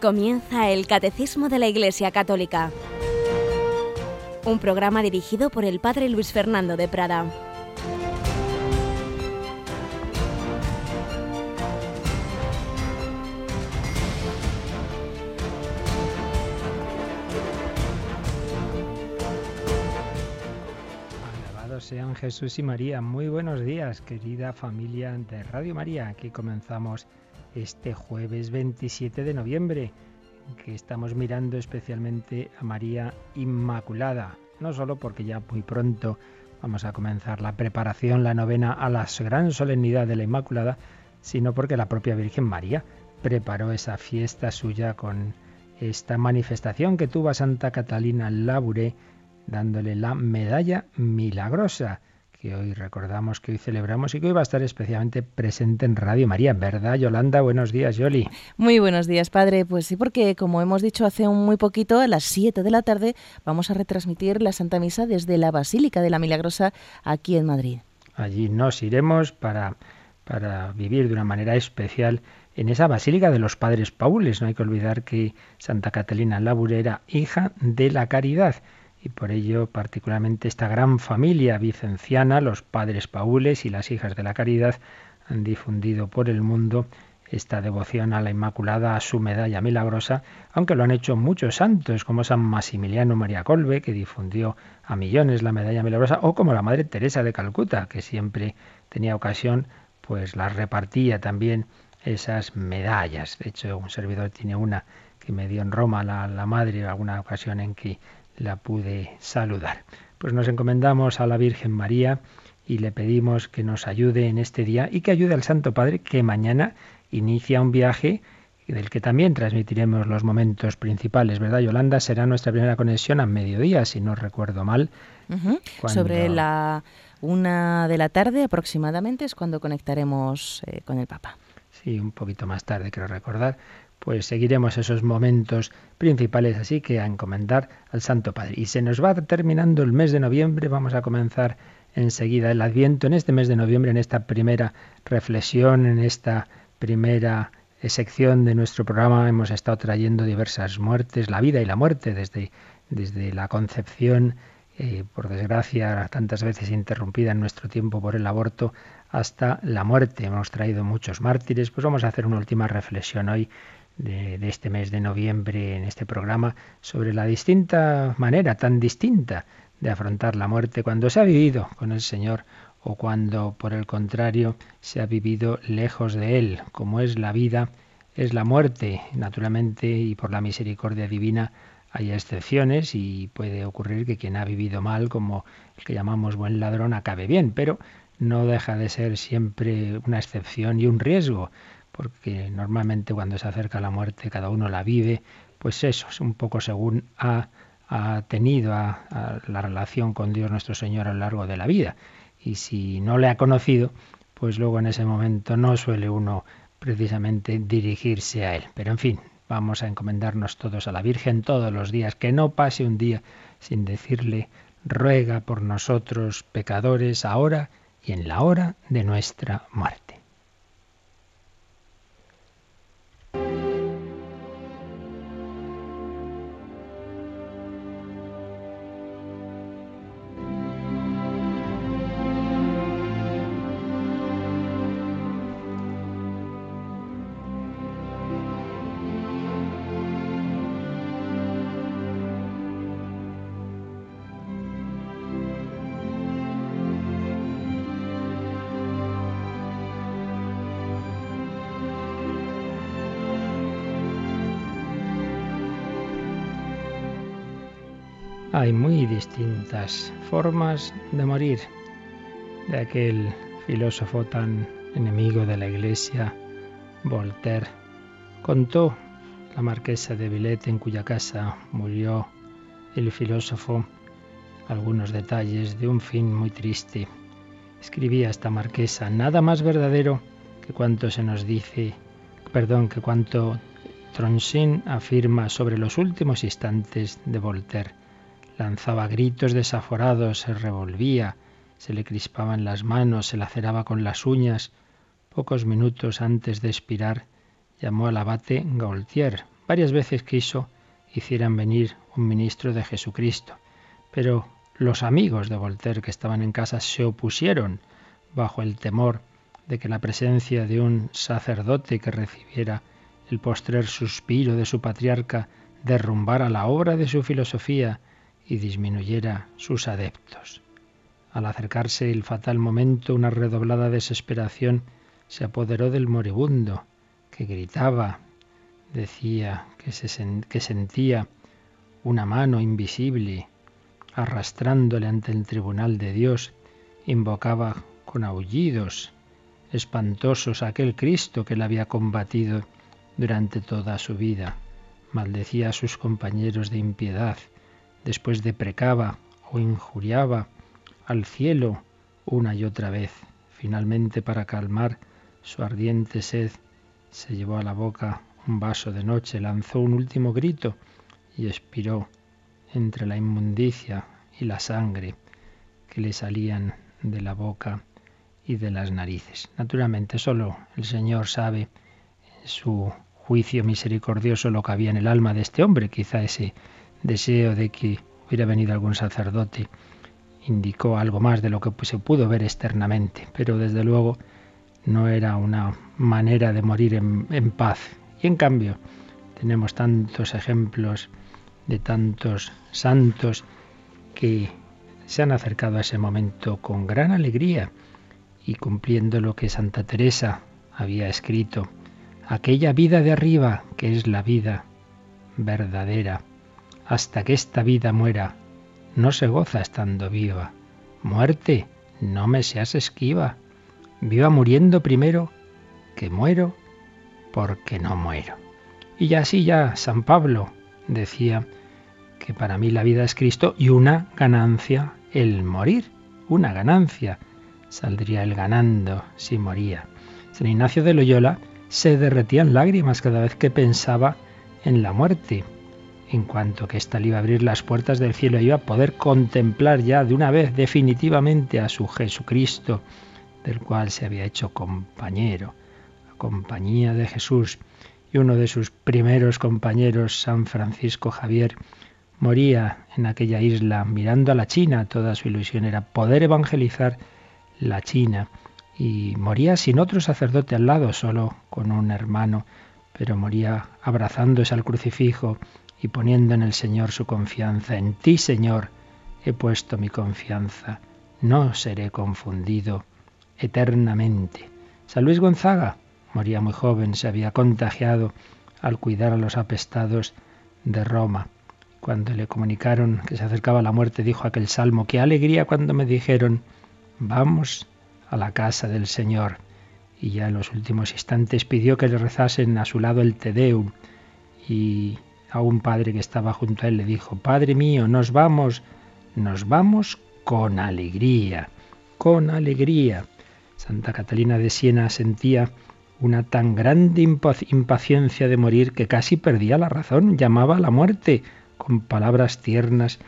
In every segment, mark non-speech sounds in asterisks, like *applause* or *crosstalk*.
Comienza el Catecismo de la Iglesia Católica, un programa dirigido por el Padre Luis Fernando de Prada. Alabados sean Jesús y María. Muy buenos días, querida familia de Radio María. Aquí comenzamos este jueves 27 de noviembre, que estamos mirando especialmente a María Inmaculada, no solo porque ya muy pronto vamos a comenzar la preparación, la novena a la gran solemnidad de la Inmaculada, sino porque la propia Virgen María preparó esa fiesta suya con esta manifestación que tuvo a Santa Catalina Labouré, dándole la medalla milagrosa que hoy recordamos, que hoy celebramos y que hoy va a estar especialmente presente en Radio María, ¿verdad, Yolanda? Buenos días, Yoli. Muy buenos días, padre. Pues sí, porque como hemos dicho hace un muy poquito, a las 7 de la tarde vamos a retransmitir la Santa Misa desde la Basílica de la Milagrosa aquí en Madrid. Allí nos iremos para, para vivir de una manera especial en esa Basílica de los Padres Paules. No hay que olvidar que Santa Catalina Labouré era hija de la caridad y por ello particularmente esta gran familia vicenciana, los padres paules y las hijas de la caridad, han difundido por el mundo esta devoción a la Inmaculada, a su medalla milagrosa, aunque lo han hecho muchos santos, como San Maximiliano María Colbe, que difundió a millones la medalla milagrosa, o como la Madre Teresa de Calcuta, que siempre tenía ocasión, pues las repartía también esas medallas. De hecho, un servidor tiene una que me dio en Roma la, la madre, alguna ocasión en que la pude saludar. Pues nos encomendamos a la Virgen María y le pedimos que nos ayude en este día y que ayude al Santo Padre que mañana inicia un viaje del que también transmitiremos los momentos principales, ¿verdad, Yolanda? Será nuestra primera conexión a mediodía, si no recuerdo mal. Sobre la una de la tarde aproximadamente es cuando conectaremos eh, con el Papa. Sí, un poquito más tarde, quiero recordar pues seguiremos esos momentos principales así que a encomendar al Santo Padre. Y se nos va terminando el mes de noviembre, vamos a comenzar enseguida el Adviento en este mes de noviembre, en esta primera reflexión, en esta primera sección de nuestro programa hemos estado trayendo diversas muertes, la vida y la muerte desde, desde la concepción, eh, por desgracia, tantas veces interrumpida en nuestro tiempo por el aborto, hasta la muerte. Hemos traído muchos mártires, pues vamos a hacer una última reflexión hoy de, este mes de noviembre en este programa sobre la distinta manera, tan distinta, de afrontar la muerte cuando se ha vivido con el Señor o cuando, por el contrario, se ha vivido lejos de Él, como es la vida, es la muerte, naturalmente, y por la misericordia divina hay excepciones y puede ocurrir que quien ha vivido mal, como el que llamamos buen ladrón, acabe bien, pero no deja de ser siempre una excepción y un riesgo porque normalmente cuando se acerca la muerte cada uno la vive, pues eso, es un poco según ha, tenido a, la relación con Dios nuestro Señor a lo largo de la vida. Y si no le ha conocido, pues luego en ese momento no suele uno precisamente dirigirse a Él. Pero en fin, vamos a encomendarnos todos a la Virgen todos los días, que no pase un día sin decirle, ruega por nosotros pecadores, ahora y en la hora de nuestra muerte. Formas de morir. De aquel filósofo tan enemigo de la Iglesia, Voltaire, contó la marquesa de Villette en cuya casa murió el filósofo algunos detalles de un fin muy triste. Escribía esta marquesa, nada más verdadero que cuanto se nos dice, perdón, que cuanto Tronchin afirma sobre los últimos instantes de Voltaire lanzaba gritos desaforados, se revolvía, se le crispaban las manos, se laceraba con las uñas. Pocos minutos antes de expirar, llamó al abate Gaultier, Varias veces quiso hicieran venir un ministro de Jesucristo, pero los amigos de Voltaire que estaban en casa se opusieron bajo el temor de que la presencia de un sacerdote que recibiera el postrer suspiro de su patriarca derrumbara la obra de su filosofía y disminuyera sus adeptos. Al acercarse el fatal momento, una redoblada desesperación se apoderó del moribundo, que gritaba, decía que, se que sentía una mano invisible arrastrándole ante el tribunal de Dios, invocaba con aullidos espantosos a aquel Cristo que le había combatido durante toda su vida. Maldecía a sus compañeros de impiedad, después deprecaba o injuriaba al cielo una y otra vez. Finalmente, para calmar su ardiente sed, se llevó a la boca un vaso de noche, lanzó un último grito y expiró entre la inmundicia y la sangre que le salían de la boca y de las narices. Naturalmente, solo el Señor sabe en su juicio misericordioso lo que había en el alma de este hombre. Quizá ese deseo de que hubiera venido algún sacerdote indicó algo más de lo que se pudo ver externamente, pero desde luego no era una manera de morir en, en paz. Y en cambio tenemos tantos ejemplos de tantos santos que se han acercado a ese momento con gran alegría y cumpliendo lo que Santa Teresa había escrito aquella vida de arriba que es la vida verdadera. Hasta que esta vida muera, no se goza estando viva. Muerte, no me seas esquiva. Viva muriendo primero, que muero porque no muero. Y ya así ya San Pablo decía que para mí la vida es Cristo y una ganancia el morir, una ganancia. Saldría él ganando si moría. San Ignacio de Loyola se derretían lágrimas cada vez que pensaba en la muerte, en cuanto que ésta le iba a abrir las puertas del cielo, iba a poder contemplar ya de una vez definitivamente a su Jesucristo, del cual se había hecho compañero, la compañía de Jesús. Y uno de sus primeros compañeros, San Francisco Javier, moría en aquella isla mirando a la China. Toda su ilusión era poder evangelizar la China y moría sin otro sacerdote al lado, solo con un hermano, pero moría abrazándose al crucifijo y poniendo en el Señor su confianza. En ti, Señor, he puesto mi confianza, no seré confundido eternamente. San Luis Gonzaga moría muy joven, se había contagiado al cuidar a los apestados de Roma. Cuando le comunicaron que se acercaba la muerte, dijo aquel salmo, qué alegría cuando me dijeron, vamos a la casa del Señor. Y ya en los últimos instantes pidió que le rezasen a su lado el Te Deum. Y a un padre que estaba junto a él le dijo, Padre mío, nos vamos, nos vamos con alegría, con alegría. Santa Catalina de Siena sentía una tan grande impaciencia de morir que casi perdía la razón, llamaba a la muerte con palabras tiernas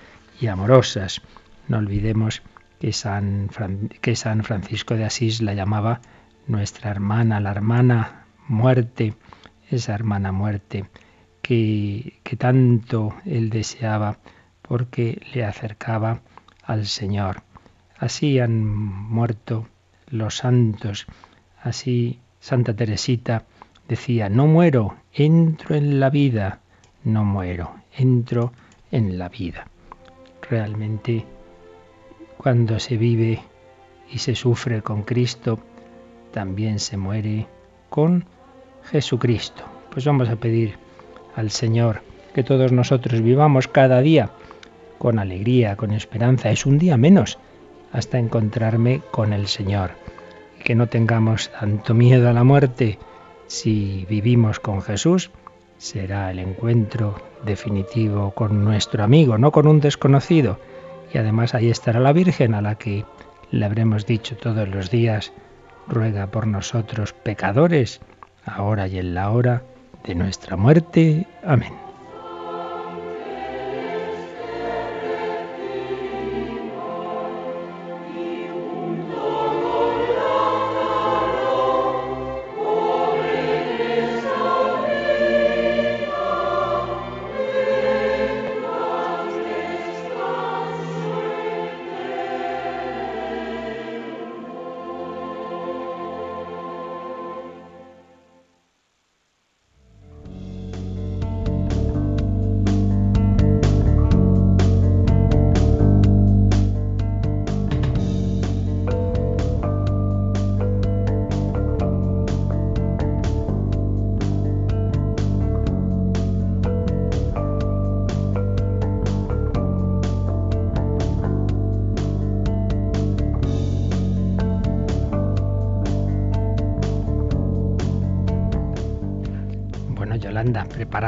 y amorosas. No olvidemos que San, que San Francisco de Asís la llamaba nuestra hermana, la hermana muerte, esa hermana muerte que, tanto él deseaba porque le acercaba al Señor. Así han muerto los santos, así Santa Teresita decía, no muero, entro en la vida, no muero, entro en la vida. Realmente cuando se vive y se sufre con Cristo, también se muere con Jesucristo. Pues vamos a pedir al Señor que todos nosotros vivamos cada día con alegría, con esperanza. Es un día menos hasta encontrarme con el Señor. Que no tengamos tanto miedo a la muerte. Si vivimos con Jesús, será el encuentro definitivo con nuestro amigo, no con un desconocido y además ahí estará la Virgen a la que le habremos dicho todos los días, ruega por nosotros pecadores, ahora y en la hora de nuestra muerte. Amén.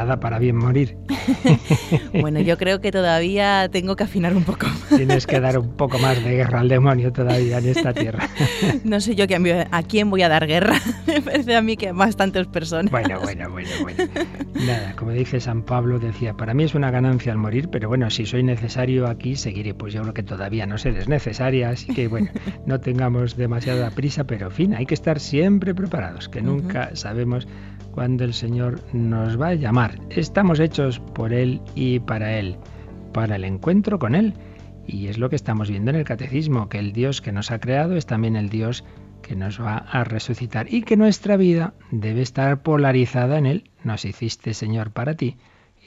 Preparada para bien morir. *laughs* bueno, yo creo que todavía tengo que afinar un poco más. Tienes que dar un poco más de guerra al demonio todavía en esta tierra. *laughs* no sé yo a quién voy a dar guerra. *laughs* Me parece a mí que a bastantes personas. Bueno, bueno, bueno, bueno. Nada, como dice San Pablo, decía, para mí es una ganancia al morir, pero bueno, si soy necesario aquí, seguiré. Pues yo creo que todavía no seré necesaria, así que bueno, no tengamos demasiada prisa, pero en fin, hay que estar siempre preparados, que nunca sabemos cuando el Señor nos va a llamar. Estamos hechos por Él y para Él, para el encuentro con Él. Y es lo que estamos viendo en el catecismo, que el Dios que nos ha creado es también el Dios que nos va a resucitar y que nuestra vida debe estar polarizada en Él. Nos hiciste, Señor, para ti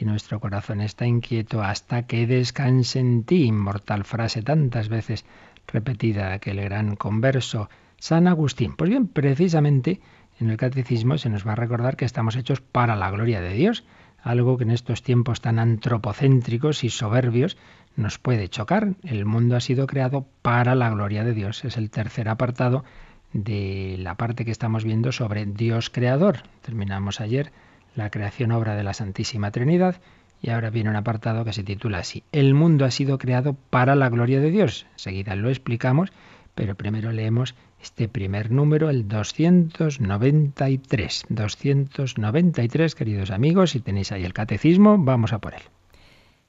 y nuestro corazón está inquieto hasta que descanse en ti. Inmortal frase tantas veces repetida que el gran converso San Agustín. Pues bien, precisamente en el catecismo se nos va a recordar que estamos hechos para la gloria de Dios, algo que en estos tiempos tan antropocéntricos y soberbios nos puede chocar. El mundo ha sido creado para la gloria de Dios. Es el tercer apartado de la parte que estamos viendo sobre Dios creador. Terminamos ayer la creación obra de la Santísima Trinidad y ahora viene un apartado que se titula así. El mundo ha sido creado para la gloria de Dios. Enseguida lo explicamos, pero primero leemos este primer número, el 293. 293, queridos amigos, si tenéis ahí el catecismo, vamos a por él.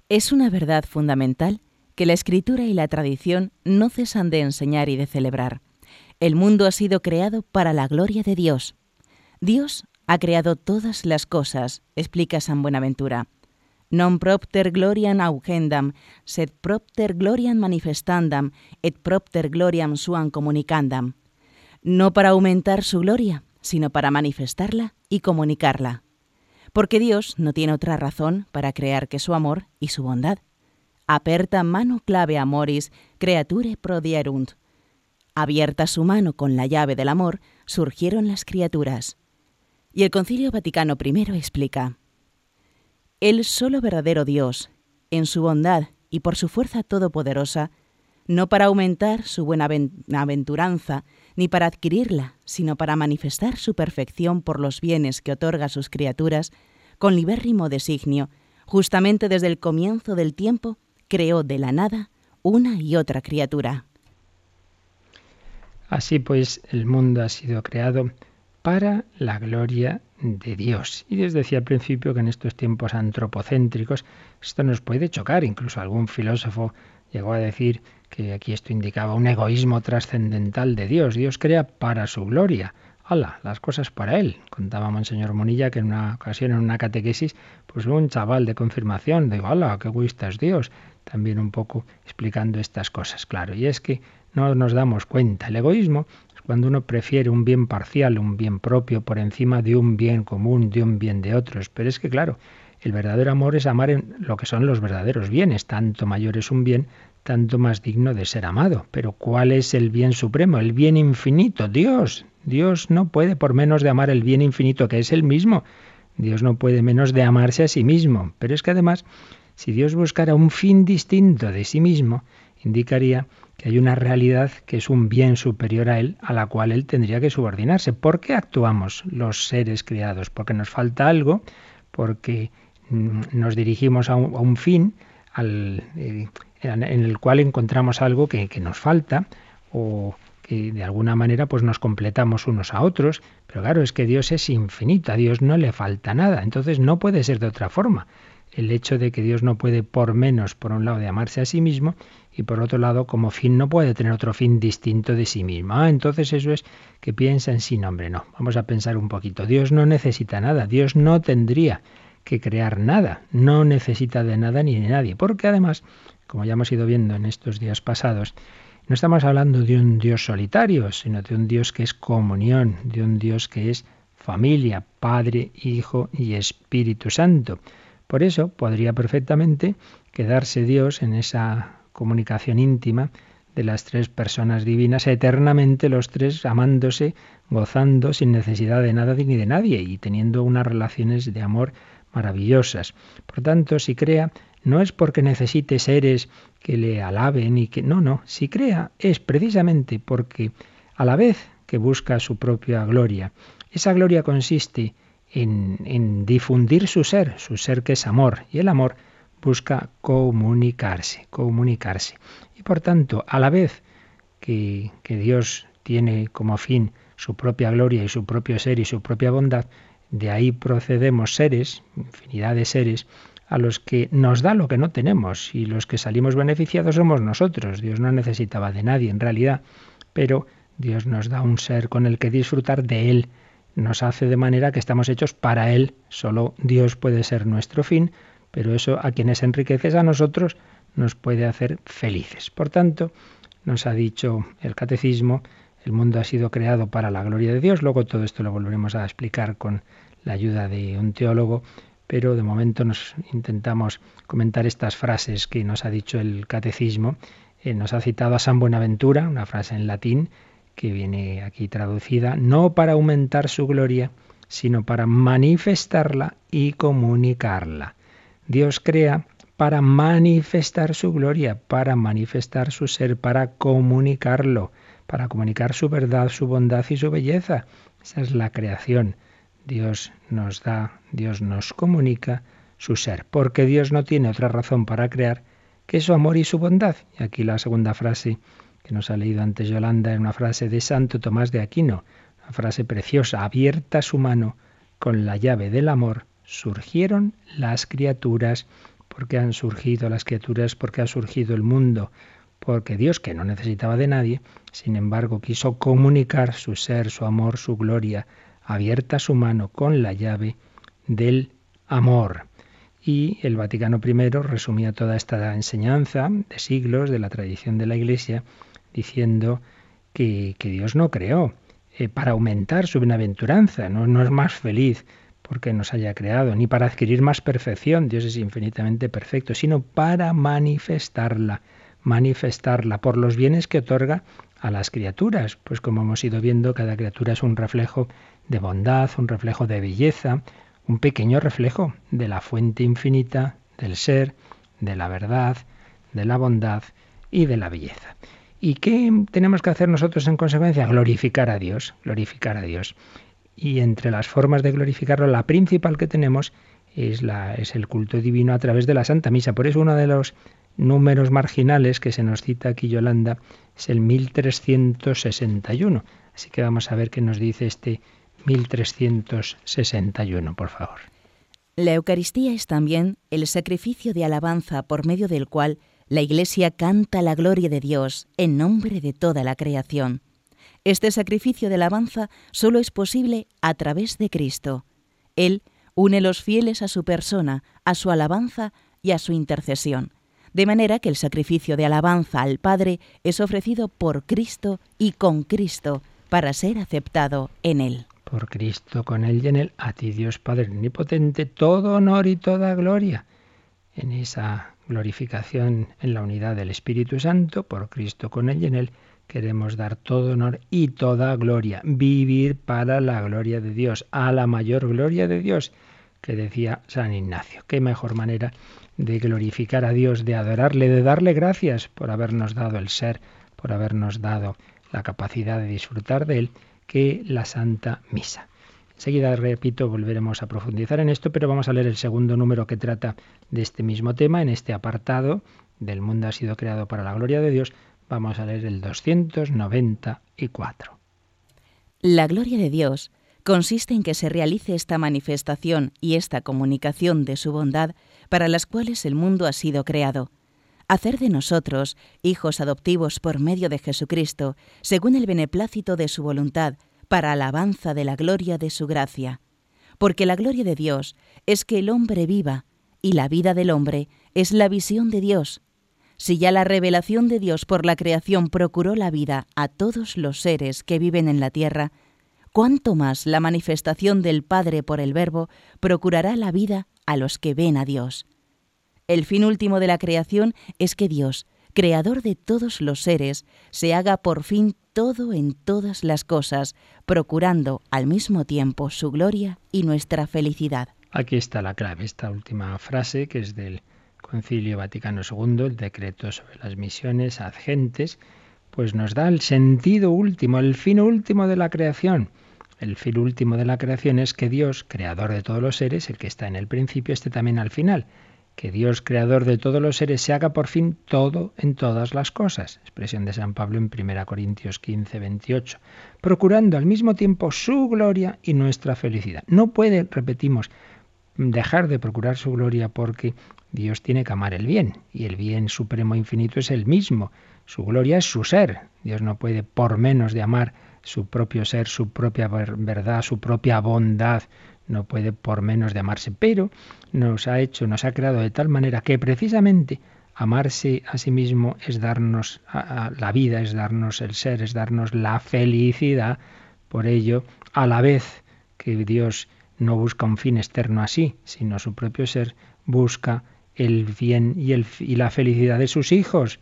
Es una verdad fundamental que la escritura y la tradición no cesan de enseñar y de celebrar. El mundo ha sido creado para la gloria de Dios. Dios ha creado todas las cosas, explica San Buenaventura. Non propter gloriam augendam, sed propter gloriam manifestandam, et propter gloriam suam comunicandam no para aumentar su gloria, sino para manifestarla y comunicarla. Porque Dios no tiene otra razón para crear que su amor y su bondad. Aperta mano clave amoris creature prodierunt. Abierta su mano con la llave del amor, surgieron las criaturas. Y el Concilio Vaticano I explica, El solo verdadero Dios, en su bondad y por su fuerza todopoderosa, no para aumentar su buena aventuranza, ni para adquirirla, sino para manifestar su perfección por los bienes que otorga a sus criaturas, con libérrimo designio, justamente desde el comienzo del tiempo, creó de la nada una y otra criatura. Así pues, el mundo ha sido creado para la gloria de Dios. Y les decía al principio que en estos tiempos antropocéntricos esto nos puede chocar. Incluso algún filósofo llegó a decir que aquí esto indicaba un egoísmo trascendental de Dios. Dios crea para su gloria. ¡Hala! Las cosas para él. Contaba Monseñor Monilla que en una ocasión, en una catequesis, pues un chaval de confirmación, digo, ¡hala! ¡Qué egoísta es Dios! También un poco explicando estas cosas, claro. Y es que no nos damos cuenta. El egoísmo cuando uno prefiere un bien parcial, un bien propio, por encima de un bien común, de un bien de otros. Pero es que, claro, el verdadero amor es amar en lo que son los verdaderos bienes. Tanto mayor es un bien, tanto más digno de ser amado. Pero ¿cuál es el bien supremo? El bien infinito, Dios. Dios no puede por menos de amar el bien infinito, que es el mismo. Dios no puede menos de amarse a sí mismo. Pero es que además, si Dios buscara un fin distinto de sí mismo, indicaría que hay una realidad que es un bien superior a Él, a la cual Él tendría que subordinarse. ¿Por qué actuamos los seres creados? Porque nos falta algo, porque mm, nos dirigimos a un, fin, al, eh, en el cual encontramos algo que, nos falta o que de alguna manera pues nos completamos unos a otros, pero claro, es que Dios es infinito, a Dios no le falta nada, entonces no puede ser de otra forma. El hecho de que Dios no puede por menos, por un lado, de amarse a sí mismo y por otro lado, como fin, no puede tener otro fin distinto de sí mismo. Ah, entonces eso es que piensa en sí, nombre, no. Vamos a pensar un poquito. Dios no necesita nada, Dios no tendría que crear nada, no necesita de nada ni de nadie, porque además como ya hemos ido viendo en estos días pasados, no estamos hablando de un Dios solitario, sino de un Dios que es comunión, de un Dios que es familia, Padre, Hijo y Espíritu Santo. Por eso podría perfectamente quedarse Dios en esa comunicación íntima de las tres personas divinas, eternamente los tres amándose, gozando sin necesidad de nada ni de nadie y teniendo unas relaciones de amor maravillosas. Por tanto, si crea no es porque necesite seres que le alaben y que no, no, si crea es precisamente porque a la vez que busca su propia gloria, esa gloria consiste en, difundir su ser, su ser que es amor, y el amor busca comunicarse, comunicarse. Y por tanto, a la vez que, que Dios tiene como fin su propia gloria y su propio ser y su propia bondad, de ahí procedemos seres, infinidad de seres, a los que nos da lo que no tenemos y los que salimos beneficiados somos nosotros. Dios no necesitaba de nadie en realidad, pero Dios nos da un ser con el que disfrutar de Él. Nos hace de manera que estamos hechos para Él. Solo Dios puede ser nuestro fin, pero eso a quienes enriqueces a nosotros nos puede hacer felices. Por tanto, nos ha dicho el catecismo, el mundo ha sido creado para la gloria de Dios. Luego todo esto lo volveremos a explicar con la ayuda de un teólogo, pero de momento nos intentamos comentar estas frases que nos ha dicho el catecismo. Eh, nos ha citado a San Buenaventura, una frase en latín que viene aquí traducida, no para aumentar su gloria, sino para manifestarla y comunicarla. Dios crea para manifestar su gloria, para manifestar su ser, para comunicarlo, para comunicar su verdad, su bondad y su belleza. Esa es la creación. Dios nos da, Dios nos comunica su ser, porque Dios no tiene otra razón para crear que su amor y su bondad. Y aquí la segunda frase que nos ha leído antes Yolanda es una frase de Santo Tomás de Aquino, una frase preciosa, abierta su mano con la llave del amor, surgieron las criaturas, porque han surgido las criaturas, porque ha surgido el mundo, porque Dios, que no necesitaba de nadie, sin embargo quiso comunicar su ser, su amor, su gloria, abierta su mano con la llave del amor. Y el Vaticano I resumía toda esta enseñanza de siglos de la tradición de la Iglesia diciendo que, Dios no creó eh, para aumentar su bienaventuranza, no, no es más feliz porque nos haya creado, ni para adquirir más perfección, Dios es infinitamente perfecto, sino para manifestarla, manifestarla por los bienes que otorga a las criaturas, pues como hemos ido viendo, cada criatura es un reflejo de bondad, un reflejo de belleza, un pequeño reflejo de la fuente infinita del ser, de la verdad, de la bondad y de la belleza. ¿Y qué tenemos que hacer nosotros en consecuencia? Glorificar a Dios, glorificar a Dios. Y entre las formas de glorificarlo, la principal que tenemos es, la, es el culto divino a través de la Santa Misa. Por eso uno de los números marginales que se nos cita aquí Yolanda es el 1361. Así que vamos a ver qué nos dice este 1361, por favor. La Eucaristía es también el sacrificio de alabanza por medio del cual la Iglesia canta la gloria de Dios en nombre de toda la creación. Este sacrificio de alabanza solo es posible a través de Cristo. Él une los fieles a su persona, a su alabanza y a su intercesión, de manera que el sacrificio de alabanza al Padre es ofrecido por Cristo y con Cristo para ser aceptado en Él. Por Cristo, con Él y en Él, a ti Dios Padre Omnipotente, todo honor y toda gloria. En esa glorificación en la unidad del Espíritu Santo, por Cristo con Él y en Él, queremos dar todo honor y toda gloria, vivir para la gloria de Dios, a la mayor gloria de Dios, que decía San Ignacio. Qué mejor manera de glorificar a Dios, de adorarle, de darle gracias por habernos dado el ser, por habernos dado la capacidad de disfrutar de Él, que la Santa Misa. Enseguida, repito, volveremos a profundizar en esto, pero vamos a leer el segundo número que trata de este mismo tema, en este apartado del mundo ha sido creado para la gloria de Dios. Vamos a leer el 294. La gloria de Dios consiste en que se realice esta manifestación y esta comunicación de su bondad para las cuales el mundo ha sido creado. Hacer de nosotros hijos adoptivos por medio de Jesucristo, según el beneplácito de su voluntad, para alabanza de la gloria de su gracia. Porque la gloria de Dios es que el hombre viva, y la vida del hombre es la visión de Dios. Si ya la revelación de Dios por la creación procuró la vida a todos los seres que viven en la tierra, cuánto más la manifestación del Padre por el Verbo procurará la vida a los que ven a Dios. El fin último de la creación es que Dios, creador de todos los seres, se haga por fin todo en todas las cosas, procurando al mismo tiempo su gloria y nuestra felicidad. Aquí está la clave, esta última frase que es del Concilio Vaticano II, el decreto sobre las misiones agentes, pues nos da el sentido último, el fin último de la creación. el fin último de la creación es que Dios, creador de todos los seres, el que está en el principio, esté también al final. Que Dios, creador de todos los seres, se haga por fin todo en todas las cosas. Expresión de San Pablo en 1 Corintios 15, 28. Procurando al mismo tiempo su gloria y nuestra felicidad. No puede, repetimos, dejar de procurar su gloria porque Dios tiene que amar el bien y el bien supremo infinito es el mismo. Su gloria es su ser. Dios no puede por menos de amar su propio ser, su propia verdad, su propia bondad, no puede por menos de amarse, pero nos ha hecho, nos ha creado de tal manera que precisamente amarse a sí mismo es darnos la vida, es darnos el ser, es darnos la felicidad. Por ello, a la vez que Dios no busca un fin externo así, sino su propio ser, busca el bien y, el, y la felicidad de sus hijos,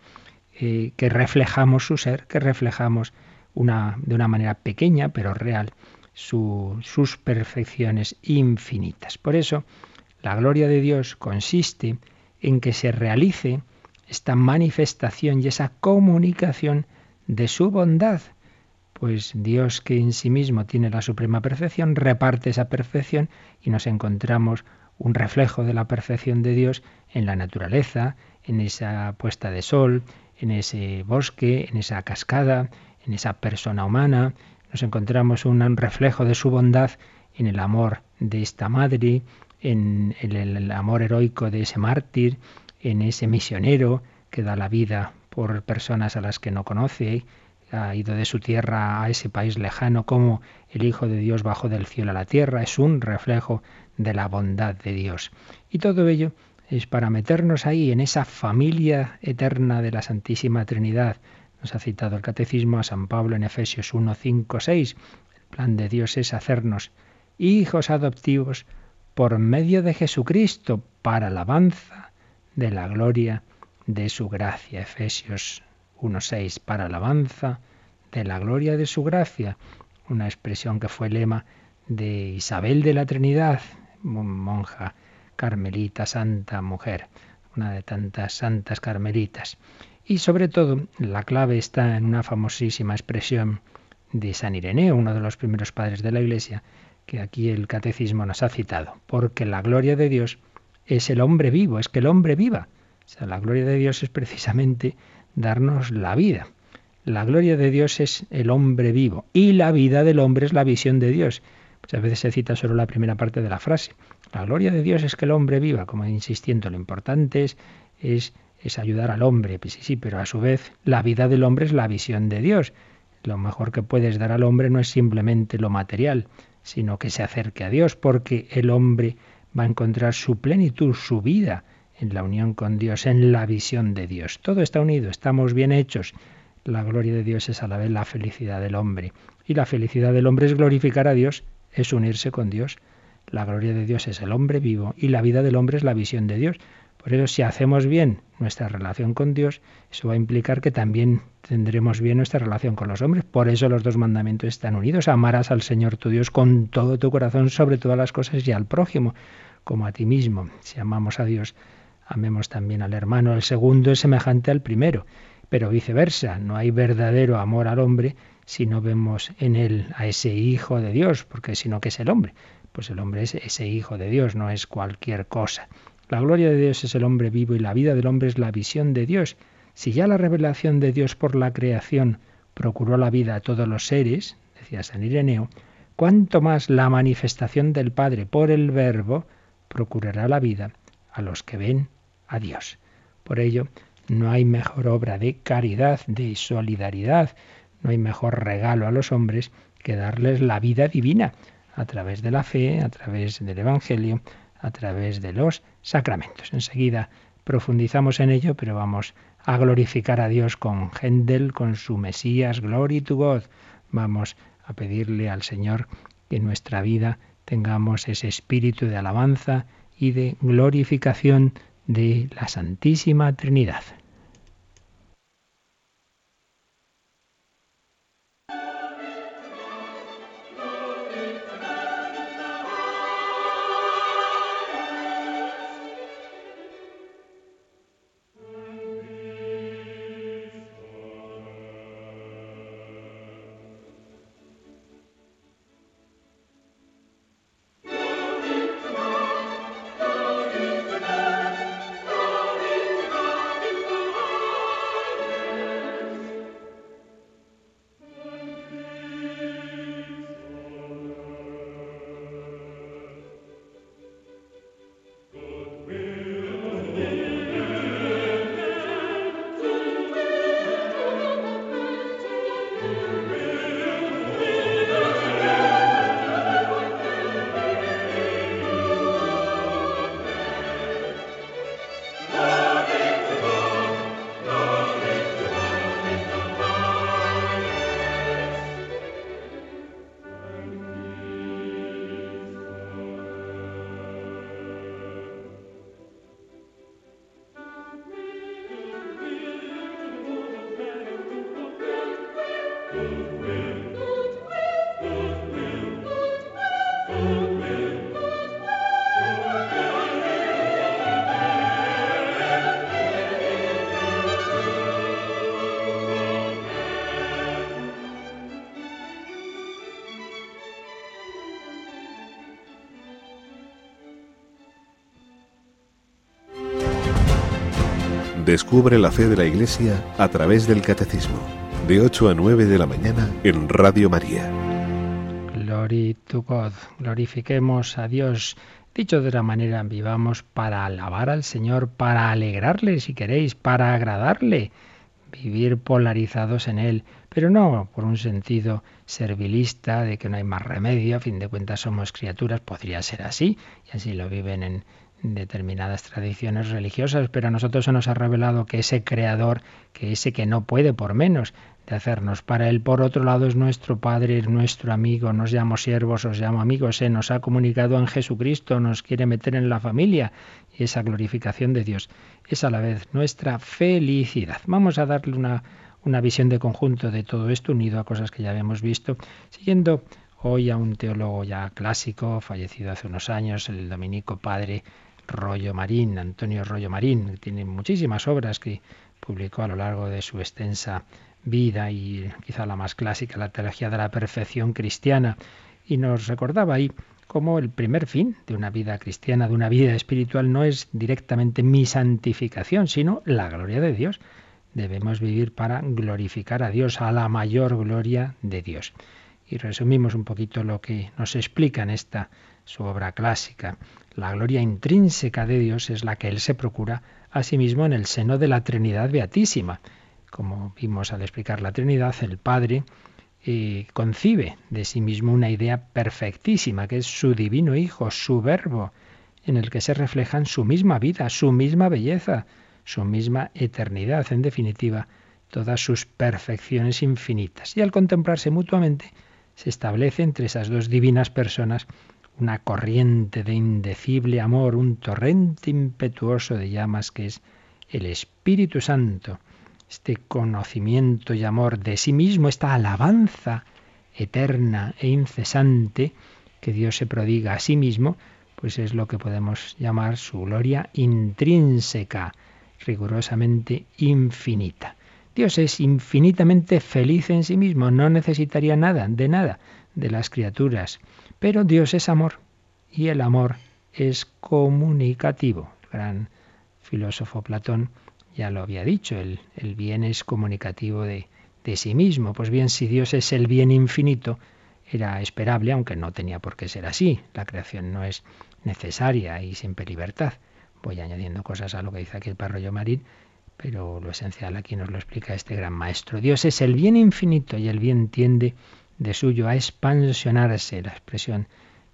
eh, que reflejamos su ser, que reflejamos una, de una manera pequeña pero real sus perfecciones infinitas. Por eso, la gloria de Dios consiste en que se realice esta manifestación y esa comunicación de su bondad, pues Dios que en sí mismo tiene la suprema perfección, reparte esa perfección y nos encontramos un reflejo de la perfección de Dios en la naturaleza, en esa puesta de sol, en ese bosque, en esa cascada, en esa persona humana, nos encontramos un reflejo de su bondad en el amor de esta madre, en el, amor heroico de ese mártir, en ese misionero que da la vida por personas a las que no conoce, ha ido de su tierra a ese país lejano, como el Hijo de Dios bajó del cielo a la tierra, es un reflejo de la bondad de Dios. Y todo ello es para meternos ahí en esa familia eterna de la Santísima Trinidad, ha citado el Catecismo a San Pablo en Efesios 1, 5, 6. El plan de Dios es hacernos hijos adoptivos por medio de Jesucristo para alabanza de la gloria de su gracia. Efesios 6, para alabanza de la gloria de su gracia. Una expresión que fue lema de Isabel de la Trinidad, monja carmelita, santa mujer, una de tantas santas carmelitas. Y sobre todo, la clave está en una famosísima expresión de San Ireneo, uno de los primeros padres de la Iglesia, que aquí el catecismo nos ha citado, porque la gloria de Dios es el hombre vivo, es que el hombre viva. O sea, la gloria de Dios es precisamente darnos la vida. La gloria de Dios es el hombre vivo y la vida del hombre es la visión de Dios. Muchas veces se cita solo la primera parte de la frase. La gloria de Dios es que el hombre viva, como insistiendo, lo importante es, es es ayudar al hombre. Pues sí, sí, pero a su vez la vida del hombre es la visión de Dios. Lo mejor que puedes dar al hombre no es simplemente lo material, sino que se acerque a Dios, porque el hombre va a encontrar su plenitud, su vida en la unión con Dios, en la visión de Dios. Todo está unido, estamos bien hechos. La gloria de Dios es a la vez la felicidad del hombre. Y la felicidad del hombre es glorificar a Dios, es unirse con Dios. La gloria de Dios es el hombre vivo y la vida del hombre es la visión de Dios. Por eso si hacemos bien nuestra relación con Dios, eso va a implicar que también tendremos bien nuestra relación con los hombres. Por eso los dos mandamientos están unidos. Amarás al Señor tu Dios con todo tu corazón sobre todas las cosas y al prójimo como a ti mismo. Si amamos a Dios, amemos también al hermano. El segundo es semejante al primero, pero viceversa. No hay verdadero amor al hombre si no vemos en él a ese Hijo de Dios, porque si no, ¿qué es el hombre? Pues el hombre es ese Hijo de Dios, no es cualquier cosa. La gloria de Dios es el hombre vivo y la vida del hombre es la visión de Dios. Si ya la revelación de Dios por la creación procuró la vida a todos los seres, decía San Ireneo, cuánto más la manifestación del Padre por el Verbo procurará la vida a los que ven a Dios. Por ello, no hay mejor obra de caridad, de solidaridad, no hay mejor regalo a los hombres que darles la vida divina a través de la fe, a través del Evangelio, a través de los sacramentos. Enseguida profundizamos en ello, pero vamos a glorificar a Dios con Händel, con su Mesías, Glory to God. Vamos a pedirle al Señor que en nuestra vida tengamos ese espíritu de alabanza y de glorificación de la Santísima Trinidad. Descubre la fe de la Iglesia a través del Catecismo, de 8 a 9 de la mañana en Radio María. Glory to God, glorifiquemos a Dios. Dicho de otra manera, vivamos para alabar al Señor, para alegrarle si queréis, para agradarle, vivir polarizados en Él, pero no por un sentido servilista de que no hay más remedio, a fin de cuentas somos criaturas, podría ser así, y así lo viven en determinadas tradiciones religiosas, pero a nosotros se nos ha revelado que ese creador, que ese que no puede por menos de hacernos para él, por otro lado es nuestro Padre, es nuestro amigo, nos llamo siervos, os llamo amigos, se nos ha comunicado en Jesucristo, nos quiere meter en la familia y esa glorificación de Dios es a la vez nuestra felicidad. Vamos a darle una, una visión de conjunto de todo esto unido a cosas que ya habíamos visto, siguiendo hoy a un teólogo ya clásico, fallecido hace unos años, el dominico padre Rollo Marín, Antonio Rollo Marín, que tiene muchísimas obras que publicó a lo largo de su extensa vida y quizá la más clásica, la teología de la perfección cristiana, y nos recordaba ahí cómo el primer fin de una vida cristiana, de una vida espiritual, no es directamente mi santificación, sino la gloria de Dios. Debemos vivir para glorificar a Dios, a la mayor gloria de Dios. Y resumimos un poquito lo que nos explica en esta su obra clásica. La gloria intrínseca de Dios es la que Él se procura a sí mismo en el seno de la Trinidad Beatísima. Como vimos al explicar la Trinidad, el Padre eh, concibe de sí mismo una idea perfectísima, que es su divino Hijo, su Verbo, en el que se reflejan su misma vida, su misma belleza, su misma eternidad, en definitiva, todas sus perfecciones infinitas. Y al contemplarse mutuamente, se establece entre esas dos divinas personas una corriente de indecible amor, un torrente impetuoso de llamas que es el Espíritu Santo, este conocimiento y amor de sí mismo, esta alabanza eterna e incesante que Dios se prodiga a sí mismo, pues es lo que podemos llamar su gloria intrínseca, rigurosamente infinita. Dios es infinitamente feliz en sí mismo, no necesitaría nada, de nada, de las criaturas. Pero Dios es amor y el amor es comunicativo. El gran filósofo Platón ya lo había dicho, el, el bien es comunicativo de, de sí mismo. Pues bien, si Dios es el bien infinito, era esperable, aunque no tenía por qué ser así. La creación no es necesaria y siempre libertad. Voy añadiendo cosas a lo que dice aquí el parroyo Marín, pero lo esencial aquí nos lo explica este gran maestro. Dios es el bien infinito y el bien tiende de suyo a expansionarse. La expresión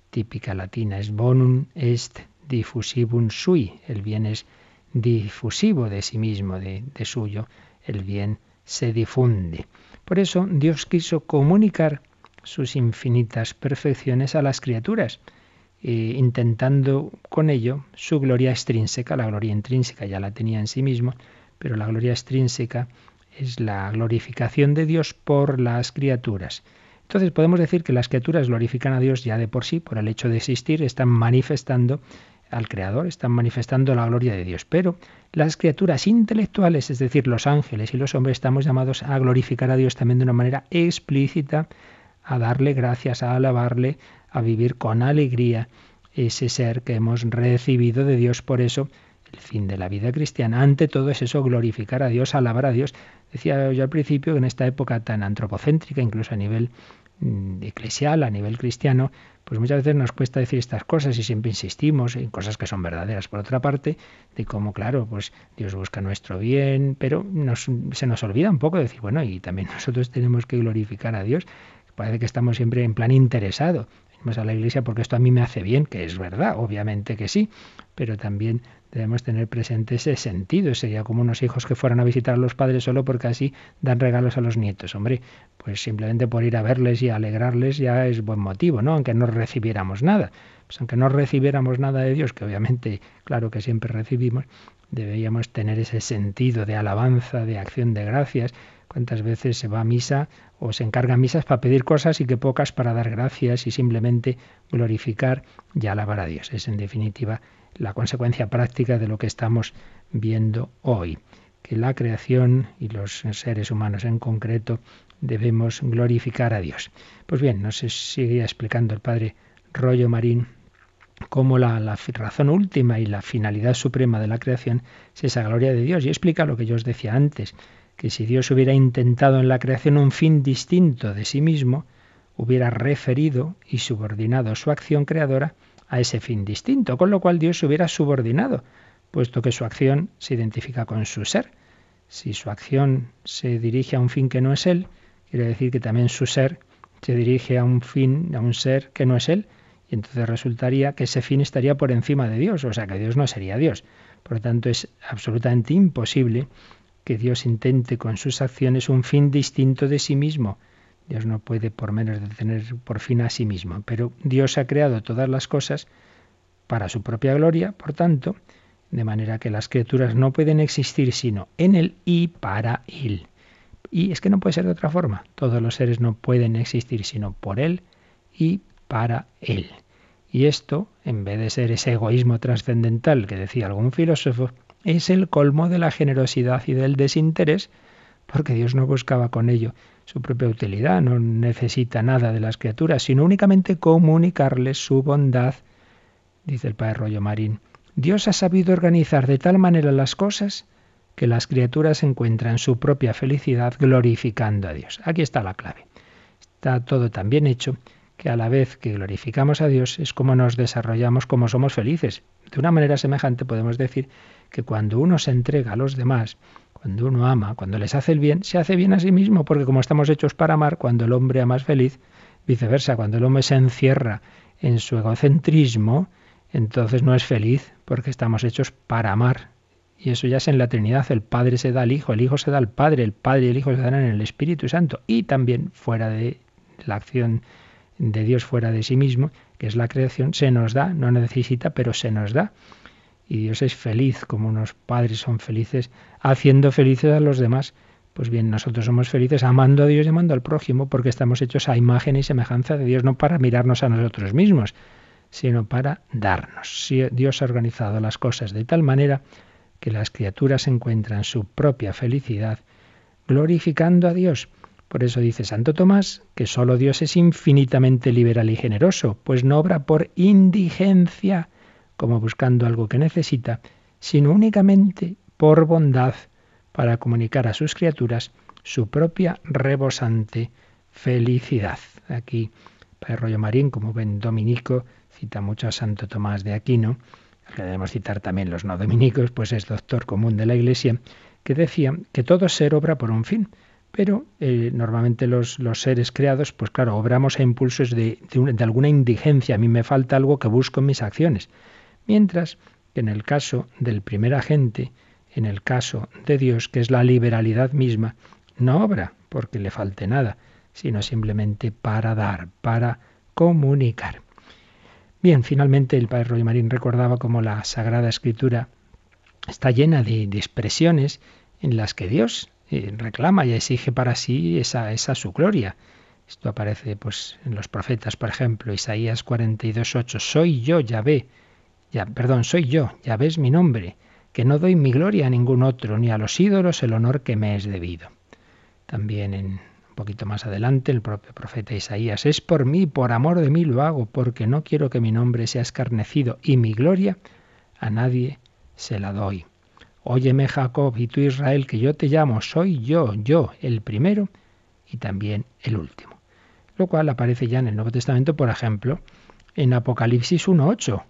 típica latina es bonum est diffusivum sui. El bien es difusivo de sí mismo, de, suyo. El bien se difunde. Por eso Dios quiso comunicar sus infinitas perfecciones a las criaturas, eh, intentando con ello su gloria extrínseca, la gloria intrínseca ya la tenía en sí mismo, pero la gloria extrínseca es la glorificación de Dios por las criaturas. Entonces podemos decir que las criaturas glorifican a Dios ya de por sí, por el hecho de existir, están manifestando al Creador, están manifestando la gloria de Dios. Pero las criaturas intelectuales, es decir, los ángeles y los hombres, estamos llamados a glorificar a Dios también de una manera explícita, a darle gracias, a alabarle, a vivir con alegría ese ser que hemos recibido de Dios. Por eso, el fin de la vida cristiana, ante todo, es eso, glorificar a Dios, alabar a Dios. Decía yo al principio que en esta época tan antropocéntrica, incluso a nivel Mm, eclesial, a nivel cristiano, pues muchas veces nos cuesta decir estas cosas y siempre insistimos en cosas que son verdaderas. Por otra parte, de cómo, claro, pues Dios busca nuestro bien, pero se nos olvida un poco decir, bueno, y también *laughs* nosotros tenemos que glorificar a Dios. Parece que estamos siempre en plan interesado. Venimos a la iglesia porque esto a mí me hace bien, que es verdad, obviamente que sí, pero también debemos tener presente ese sentido. Sería como unos hijos que fueran a visitar a los padres solo porque así dan regalos a los nietos. Hombre, pues simplemente por ir a verles y alegrarles ya es buen motivo, ¿no? Aunque no recibiéramos nada. Pues aunque no recibiéramos nada de Dios, que obviamente, claro que siempre recibimos, deberíamos tener ese sentido de alabanza, de acción de gracias. ¿Cuántas veces se va a misa o se encargan misas para pedir cosas y que pocas para dar gracias y simplemente glorificar y alabar a Dios? Es en definitiva la consecuencia práctica de lo que estamos viendo hoy, que la creación y los seres humanos en concreto debemos glorificar a Dios. Pues bien, nos sigue explicando el padre Rollo Marín como la, la, razón última y la finalidad suprema de la creación es esa gloria de Dios. Y explica lo que yo os decía antes, que si Dios hubiera intentado en la creación un fin distinto de sí mismo, hubiera referido y subordinado su acción creadora a ese fin distinto, con lo cual Dios se hubiera subordinado, puesto que su acción se identifica con su ser. Si su acción se dirige a un fin que no es Él, quiere decir que también su ser se dirige a un fin, a un ser que no es Él, y entonces resultaría que ese fin estaría por encima de Dios, o sea que Dios no sería Dios. Por lo tanto, es absolutamente imposible que Dios intente con sus acciones un fin distinto de sí mismo. Dios no puede por menos de tener por fin a sí mismo, pero Dios ha creado todas las cosas para su propia gloria, por tanto, de manera que las criaturas no pueden existir sino en Él y para Él. Y es que no puede ser de otra forma. Todos los seres no pueden existir sino por Él y para Él. Y esto, en vez de ser ese egoísmo trascendental que decía algún filósofo, es el colmo de la generosidad y del desinterés, porque Dios no buscaba con ello su propia utilidad, no necesita nada de las criaturas, sino únicamente comunicarles su bondad, dice el padre Rollo Marín. Dios ha sabido organizar de tal manera las cosas que las criaturas encuentran su propia felicidad glorificando a Dios. Aquí está la clave. Está todo tan bien hecho que a la vez que glorificamos a Dios es como nos desarrollamos, como somos felices. De una manera semejante podemos decir que cuando uno se entrega a los demás, cuando uno ama, cuando les hace el bien, se hace bien a sí mismo, porque como estamos hechos para amar, cuando el hombre ama es feliz, viceversa, cuando el hombre se encierra en su egocentrismo, entonces no es feliz, porque estamos hechos para amar. Y eso ya es en la Trinidad, el Padre se da al Hijo, el Hijo se da al Padre, el Padre y el Hijo se dan en el Espíritu Santo, y también fuera de la acción de Dios fuera de sí mismo, que es la creación, se nos da, no necesita, pero se nos da y Dios es feliz, como unos padres son felices, haciendo felices a los demás. Pues bien, nosotros somos felices amando a Dios y amando al prójimo, porque estamos hechos a imagen y semejanza de Dios, no para mirarnos a nosotros mismos, sino para darnos. Dios ha organizado las cosas de tal manera que las criaturas encuentran su propia felicidad glorificando a Dios. Por eso dice Santo Tomás que sólo Dios es infinitamente liberal y generoso, pues no obra por indigencia, como buscando algo que necesita, sino únicamente por bondad para comunicar a sus criaturas su propia rebosante felicidad. Aquí, Padre Rollo Marín, como ven dominico, cita mucho a Santo Tomás de Aquino, que debemos citar también los no dominicos, pues es doctor común de la Iglesia, que decía que todo ser obra por un fin, pero eh, normalmente los, los, seres creados, pues claro, obramos a impulsos de, de, alguna indigencia, a mí me falta algo que busco en mis acciones. Mientras que en el caso del primer agente, en el caso de Dios, que es la liberalidad misma, no obra porque le falte nada, sino simplemente para dar, para comunicar. Bien, finalmente el padre Roy Marín recordaba cómo la Sagrada Escritura está llena de, expresiones en las que Dios eh, reclama y exige para sí esa, esa su gloria. Esto aparece pues en los profetas, por ejemplo, Isaías 42:8, soy yo, Yahvé, perdón, soy yo, ya ves mi nombre, que no doy mi gloria a ningún otro, ni a los ídolos el honor que me es debido. También en un poquito más adelante el propio profeta Isaías, es por mí, por amor de mí lo hago, porque no quiero que mi nombre sea escarnecido y mi gloria a nadie se la doy. Óyeme Jacob y tú Israel, que yo te llamo, soy yo, yo, el primero y también el último. Lo cual aparece ya en el Nuevo Testamento, por ejemplo, en Apocalipsis 1.8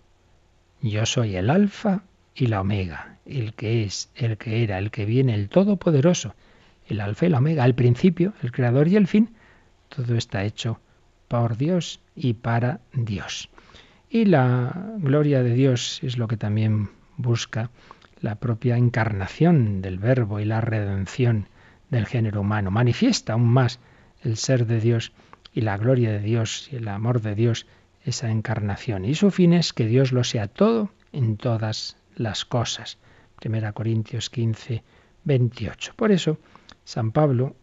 yo soy el alfa y la omega, el que es, el que era, el que viene, el todopoderoso, el alfa y la omega, el principio, el creador y el fin. Todo está hecho por Dios y para Dios. Y la gloria de Dios es lo que también busca la propia encarnación del verbo y la redención del género humano. Manifiesta aún más el ser de Dios y la gloria de Dios y el amor de Dios esa encarnación. Y su fin es que Dios lo sea todo en todas las cosas. Primera Corintios 15, 28. Por eso, San Pablo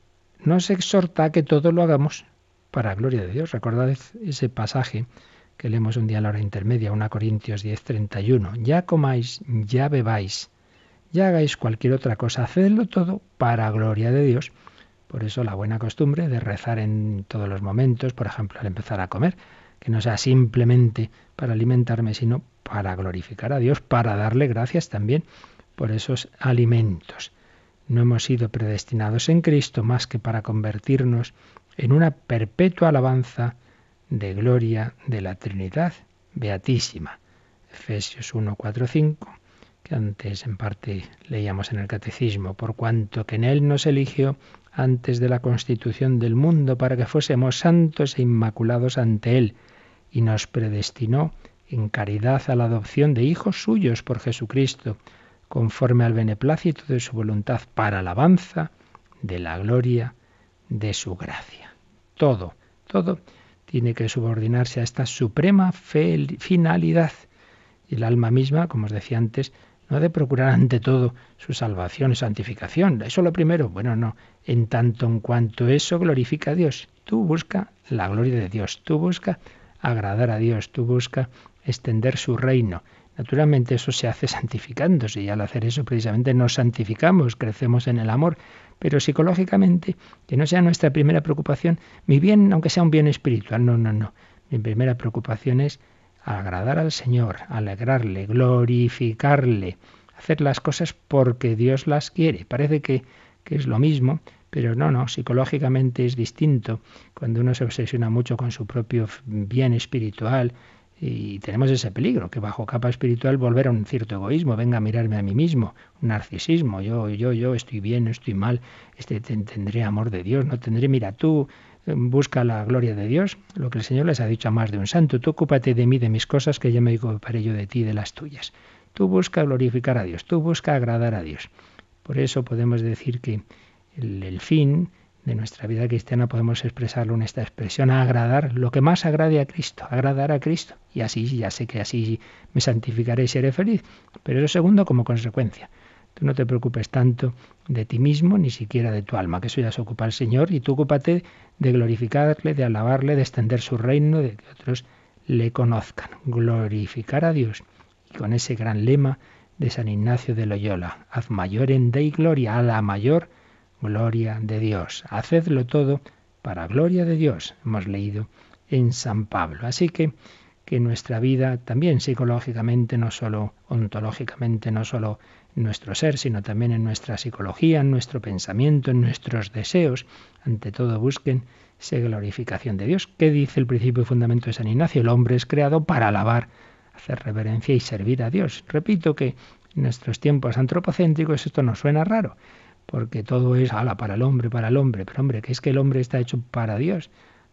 nos exhorta a que todo lo hagamos para gloria de Dios. Recordad ese pasaje que leemos un día a la hora intermedia, 1 Corintios 10, 31. Ya comáis, ya bebáis, ya hagáis cualquier otra cosa, hacedlo todo para gloria de Dios. Por eso la buena costumbre de rezar en todos los momentos, por ejemplo, al empezar a comer, que no sea simplemente para alimentarme, sino para glorificar a Dios, para darle gracias también por esos alimentos. No hemos sido predestinados en Cristo más que para convertirnos en una perpetua alabanza de gloria de la Trinidad Beatísima. Efesios 1, 4, 5, que antes en parte leíamos en el Catecismo, por cuanto que en Él nos eligió antes de la constitución del mundo para que fuésemos santos e inmaculados ante Él, y nos predestinó en caridad a la adopción de hijos suyos por Jesucristo, conforme al beneplácito de su voluntad, para alabanza de la gloria de su gracia. Todo, todo tiene que subordinarse a esta suprema finalidad. Y el alma misma, como os decía antes, no ha de procurar ante todo su salvación y santificación. Eso lo primero. Bueno, no. En tanto en cuanto eso glorifica a Dios. Tú busca la gloria de Dios. Tú busca agradar a Dios. Tú busca extender su reino. Naturalmente eso se hace *laughs* santificándose y al hacer eso precisamente nos santificamos, crecemos en el amor. Pero psicológicamente, que no sea nuestra primera preocupación, mi bien, aunque sea un bien espiritual, no, no, no. Mi primera preocupación es agradar al Señor, alegrarle, glorificarle, hacer las cosas porque Dios las quiere. Parece que, que es lo mismo, pero no, no, psicológicamente es distinto. Cuando uno se obsesiona mucho con su propio bien espiritual, y tenemos ese peligro, que bajo capa espiritual volver a un cierto egoísmo, venga a mirarme a mí mismo, un narcisismo, yo, yo, yo, estoy bien, estoy mal, este, tendré amor de Dios, no tendré, mira tú, busca la gloria de Dios, lo que el Señor les ha dicho a más de un santo, tú ocúpate de mí, de mis cosas, que yo me ocuparé yo de ti, de las tuyas. Tú busca glorificar a Dios, tú busca agradar a Dios. Por eso podemos decir que el, fin de nuestra vida cristiana podemos expresarlo en esta expresión, agradar, lo que más agrade a Cristo, agradar a Cristo. Y así, ya sé que así me santificaré y seré feliz. Pero eso segundo como consecuencia. Tú no te preocupes tanto de ti mismo, ni siquiera de tu alma, que eso ya se ocupa el Señor, y tú ocúpate de glorificarle, de alabarle, de extender su reino, de que otros le conozcan. Glorificar a Dios. Y con ese gran lema de San Ignacio de Loyola, haz mayor en Dei gloria, a la mayor gloria de Dios. Hacedlo todo para gloria de Dios, hemos leído en San Pablo. Así que que nuestra vida también psicológicamente, no solo ontológicamente, no solo en nuestro ser, sino también en nuestra psicología, en nuestro pensamiento, en nuestros deseos, ante todo busquen esa glorificación de Dios. ¿Qué dice el principio y fundamento de San Ignacio? El hombre es creado para alabar, hacer reverencia y servir a Dios. Repito que en nuestros tiempos antropocéntricos esto nos suena raro, porque todo es ala para el hombre, para el hombre, pero hombre, que es que el hombre está hecho para Dios,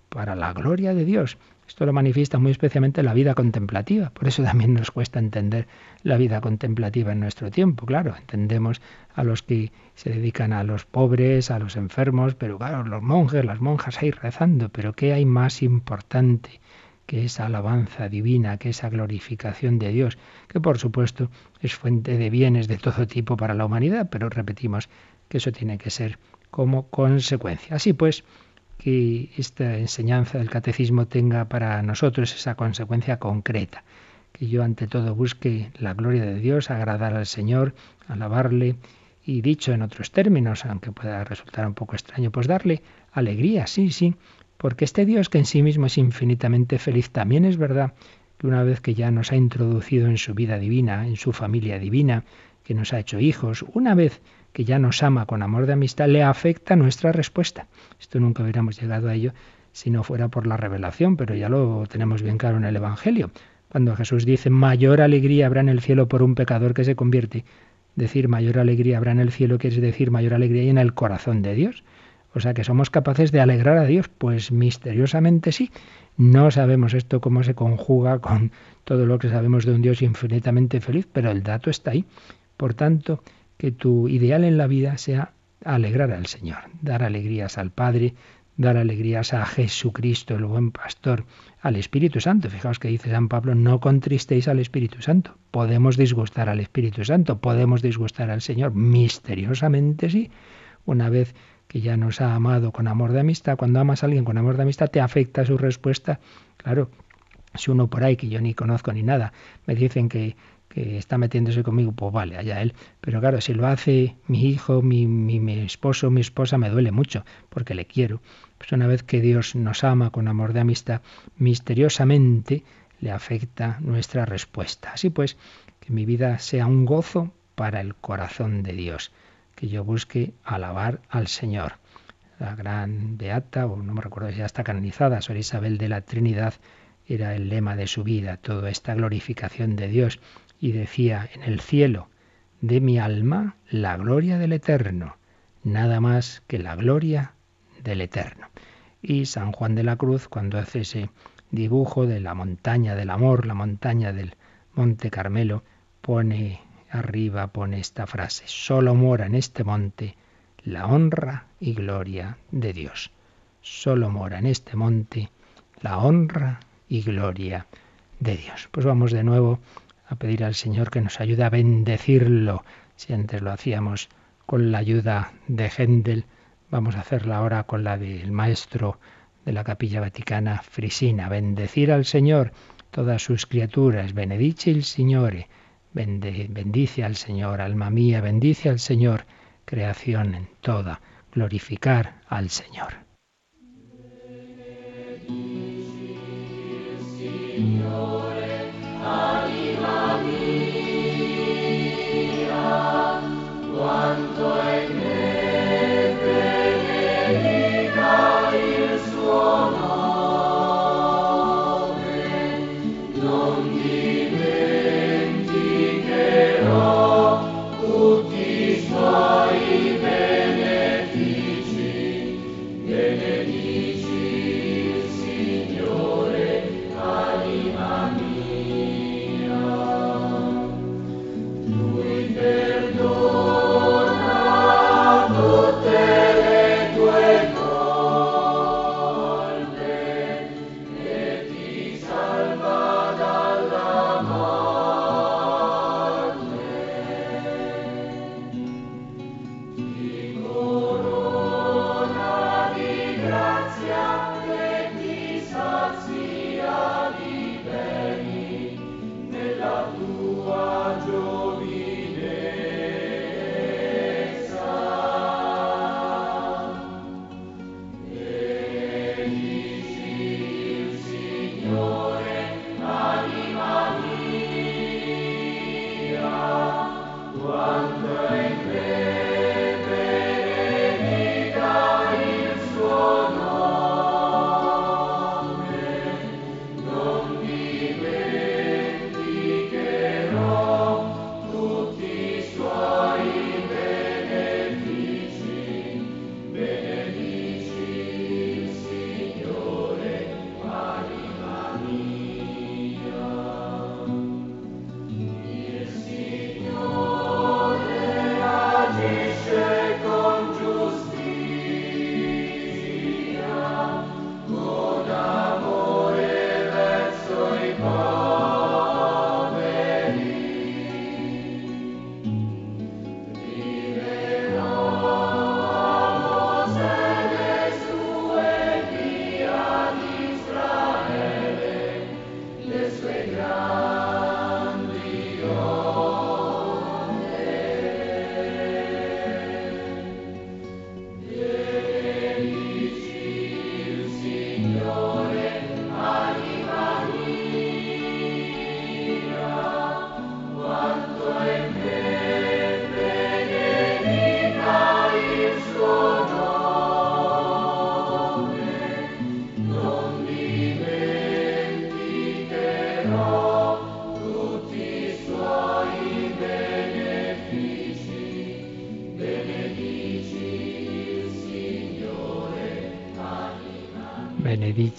para la gloria de Dios. Esto lo manifiesta muy especialmente la vida contemplativa. Por eso también nos cuesta entender la vida contemplativa en nuestro tiempo. Claro, entendemos a los que se dedican a los pobres, a los enfermos, pero claro, los monjes, las monjas ahí rezando. Pero ¿qué hay más importante que esa alabanza divina, que esa glorificación de Dios, que por supuesto es fuente de bienes de todo tipo para la humanidad, pero repetimos que eso tiene que ser como consecuencia. Así pues, que esta enseñanza del catecismo tenga para nosotros esa consecuencia concreta, que yo ante todo busque la gloria de Dios, agradar al Señor, alabarle y dicho en otros términos, aunque pueda resultar un poco extraño, pues darle alegría, sí, sí, porque este Dios que en sí mismo es infinitamente feliz, también es verdad que una vez que ya nos ha introducido en su vida divina, en su familia divina, que nos ha hecho hijos, una vez que ya nos ama con amor de amistad, le afecta nuestra respuesta. Esto nunca hubiéramos llegado a ello si no fuera por la revelación, pero ya lo tenemos bien claro en el Evangelio. Cuando Jesús dice, mayor alegría habrá en el cielo por un pecador que se convierte, decir mayor alegría habrá en el cielo quiere decir mayor alegría en el corazón de Dios. O sea que somos capaces de alegrar a Dios. Pues misteriosamente sí. No sabemos esto cómo se conjuga con todo lo que sabemos de un Dios infinitamente feliz, pero el dato está ahí. Por tanto, que tu ideal en la vida sea alegrar al Señor, dar alegrías al Padre, dar alegrías a Jesucristo, el buen pastor, al Espíritu Santo. Fijaos que dice San Pablo, no contristéis al Espíritu Santo. Podemos disgustar al Espíritu Santo, podemos disgustar al Señor, misteriosamente sí. Una vez que ya nos ha amado con amor de amistad, cuando amas a alguien con amor de amistad, te afecta su respuesta. Claro, si uno por ahí que yo ni conozco ni nada, me dicen que está metiéndose conmigo, pues vale, allá él. Pero claro, si lo hace mi hijo, mi, mi, mi, esposo, mi esposa, me duele mucho, porque le quiero. Pues una vez que Dios nos ama con amor de amistad, misteriosamente le afecta nuestra respuesta. Así pues, que mi vida sea un gozo para el corazón de Dios, que yo busque alabar al Señor. La gran beata, o no me recuerdo si ya está canonizada, Sor Isabel de la Trinidad, era el lema de su vida, toda esta glorificación de Dios, y decía, en el cielo de mi alma la gloria del Eterno, nada más que la gloria del Eterno. Y San Juan de la Cruz, cuando hace ese dibujo de la montaña del amor, la montaña del Monte Carmelo, pone arriba, pone esta frase, solo mora en este monte la honra y gloria de Dios. Solo mora en este monte la honra y gloria de Dios. Pues vamos de nuevo a pedir al Señor que nos ayude a bendecirlo. Si antes lo hacíamos con la ayuda de Händel, vamos a hacerlo ahora con la del maestro de la Capilla Vaticana Frisina. Bendecir al Señor todas sus criaturas. Benedice el Signore. Bendice al Señor, alma mía, bendice al Señor, creación en toda. Glorificar al Señor.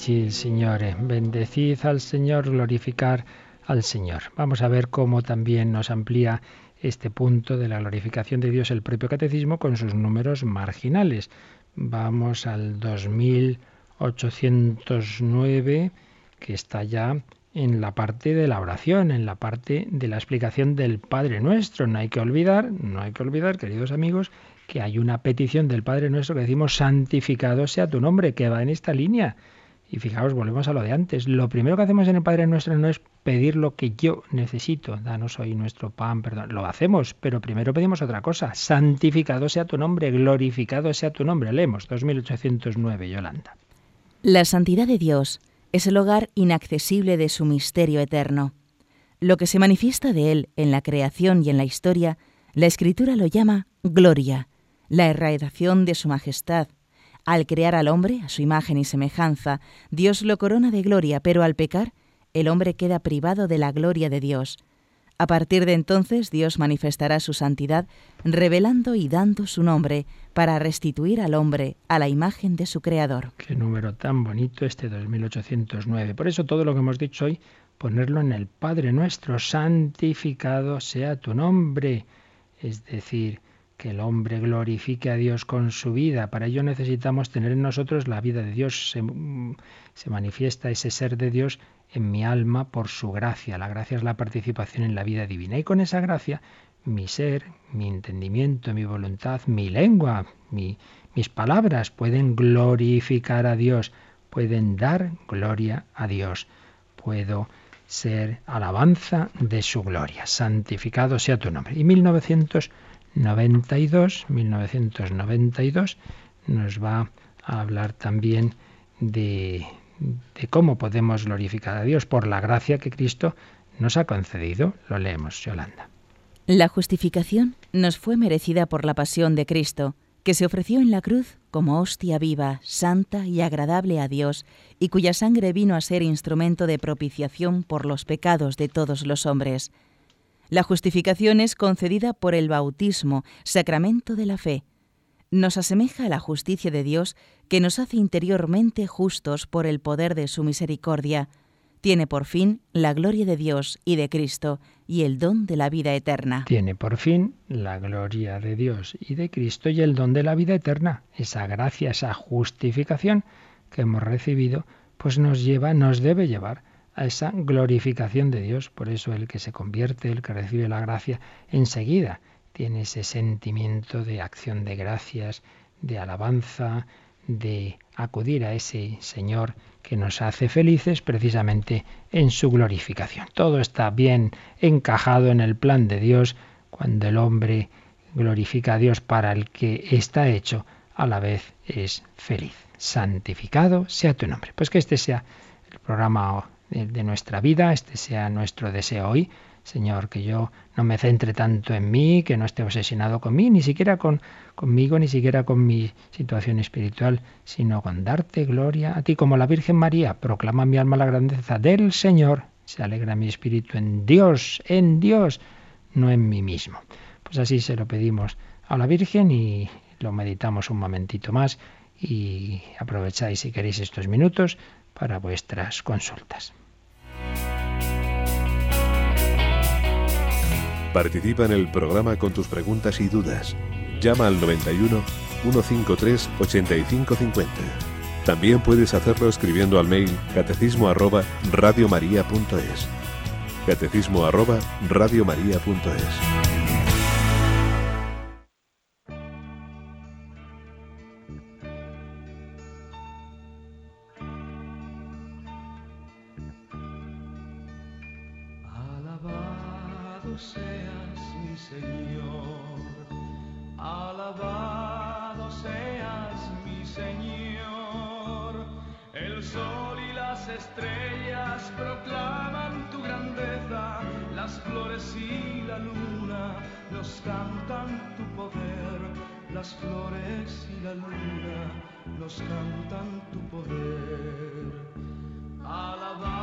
Bendecid al Señor, glorificar al Señor. Vamos a ver cómo también nos amplía este punto de la glorificación de Dios el propio catecismo con sus números marginales. Vamos al 2809, que está ya en la parte de la oración, en la parte de la explicación del Padre Nuestro. No hay que olvidar, no hay que olvidar, queridos amigos, que hay una petición del Padre nuestro que decimos santificado sea tu nombre, que va en esta línea. Y fijaos, volvemos a lo de antes. Lo primero que hacemos en el Padre nuestro no es pedir lo que yo necesito. Danos hoy nuestro pan, perdón. Lo hacemos, pero primero pedimos otra cosa. Santificado sea tu nombre, glorificado sea tu nombre. Leemos 2809, Yolanda. La santidad de Dios Es el hogar inaccesible de su misterio eterno. Lo que se manifiesta de él en la creación y en la historia, la Escritura lo llama gloria, la erradicación de su majestad. Al crear al hombre a su imagen y semejanza, Dios lo corona de gloria, pero al pecar, el hombre queda privado de la gloria de Dios. A partir de entonces Dios manifestará su santidad, revelando y dando su nombre para restituir al hombre a la imagen de su Creador. Qué número tan bonito este 2809. Por eso todo lo que hemos dicho hoy, ponerlo en el Padre nuestro, santificado sea tu nombre. Es decir, que el hombre glorifique a Dios con su vida. Para ello necesitamos tener en nosotros la vida de Dios. Se, se manifiesta ese ser de Dios en mi alma por su gracia. La gracia es la participación en la vida divina. Y con esa gracia, mi ser, mi entendimiento, mi voluntad, mi lengua, mis palabras pueden glorificar a Dios, pueden dar gloria a Dios. Puedo ser alabanza de su gloria. Santificado sea tu nombre. Y 1992, 1992 nos va a hablar también de, de cómo podemos glorificar a Dios por la gracia que Cristo nos ha concedido. Lo leemos, Yolanda. La justificación nos fue merecida por la pasión de Cristo, que se ofreció en la cruz como hostia viva, santa y agradable a Dios, y cuya sangre vino a ser instrumento de propiciación por los pecados de todos los hombres. La justificación es concedida por el bautismo, sacramento de la fe, nos asemeja a la justicia de Dios que nos hace interiormente justos por el poder de su misericordia. Tiene por fin la gloria de Dios y de Cristo y el don de la vida eterna. Tiene por fin la gloria de Dios y de Cristo y el don de la vida eterna. Esa gracia, esa justificación que hemos recibido, pues nos lleva, nos debe llevar a esa glorificación de Dios. Por eso el que se convierte, el que recibe la gracia, enseguida tiene ese sentimiento de acción de gracias, de alabanza, de acudir a ese Señor que nos hace felices precisamente en su glorificación. Todo está bien encajado en el plan de Dios cuando el hombre glorifica a Dios para el que está hecho, a la vez es feliz. Santificado sea tu nombre. Pues que este sea el programa de, nuestra vida, este sea nuestro deseo hoy, Señor, que yo no me centre tanto en mí, que no esté obsesionado con mí, ni siquiera con, conmigo, ni siquiera con mi situación espiritual, sino con darte gloria a ti como la Virgen María. Proclama mi alma la grandeza del Señor. Se alegra mi espíritu en Dios, en Dios, no en mí mismo. Pues así se lo pedimos a la Virgen y lo meditamos un momentito más y aprovecháis si queréis estos minutos para vuestras consultas. Participa en el programa con tus preguntas y dudas. Llama al 91 153 8550. También puedes hacerlo escribiendo al mail catecismo arroba radiomaria.es. Catecismo arroba radiomaria.es. Alabado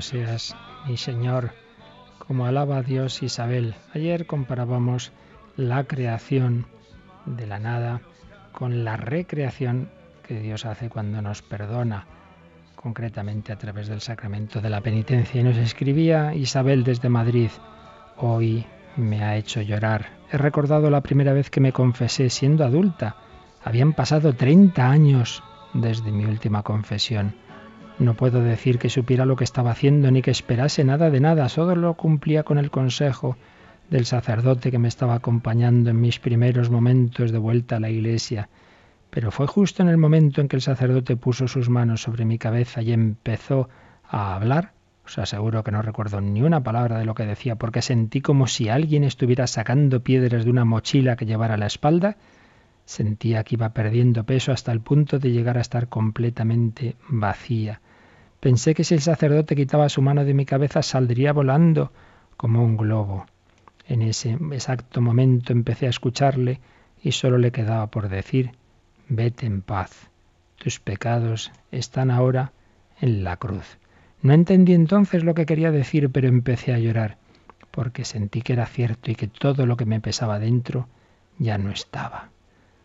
seas mi Señor, como alaba Dios Isabel. Ayer comparábamos la creación de la nada con la recreación que Dios hace cuando nos perdona, concretamente a través del sacramento de la penitencia. Y nos escribía Isabel desde Madrid, hoy me ha hecho llorar he recordado la primera vez que me confesé siendo adulta. Habían pasado 30 años desde mi última confesión. No puedo decir que supiera lo que estaba haciendo ni que esperase nada de nada, solo lo cumplía con el consejo del sacerdote que me estaba acompañando en mis primeros momentos de vuelta a la iglesia. Pero fue justo en el momento en que el sacerdote puso sus manos sobre mi cabeza y empezó a hablar. Os aseguro que no recuerdo ni una palabra de lo que decía porque sentí como si alguien estuviera sacando piedras de una mochila que llevara a la espalda. Sentía que iba perdiendo peso hasta el punto de llegar a estar completamente vacía. Pensé que si el sacerdote quitaba su mano de mi cabeza saldría volando como un globo. En ese exacto momento empecé a escucharle y solo le quedaba por decir, vete en paz, tus pecados están ahora en la cruz. No entendí entonces lo que quería decir, pero empecé a llorar, porque sentí que era cierto y que todo lo que me pesaba dentro ya no estaba.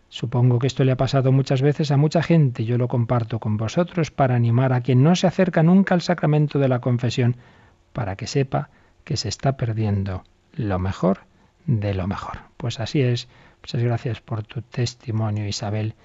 Supongo que esto le ha pasado muchas veces a mucha gente. Yo lo comparto con vosotros para animar a quien no se acerca nunca al sacramento de la confesión, para que sepa que se está perdiendo lo mejor de lo mejor. Pues así es. Muchas gracias por tu testimonio, Isabel.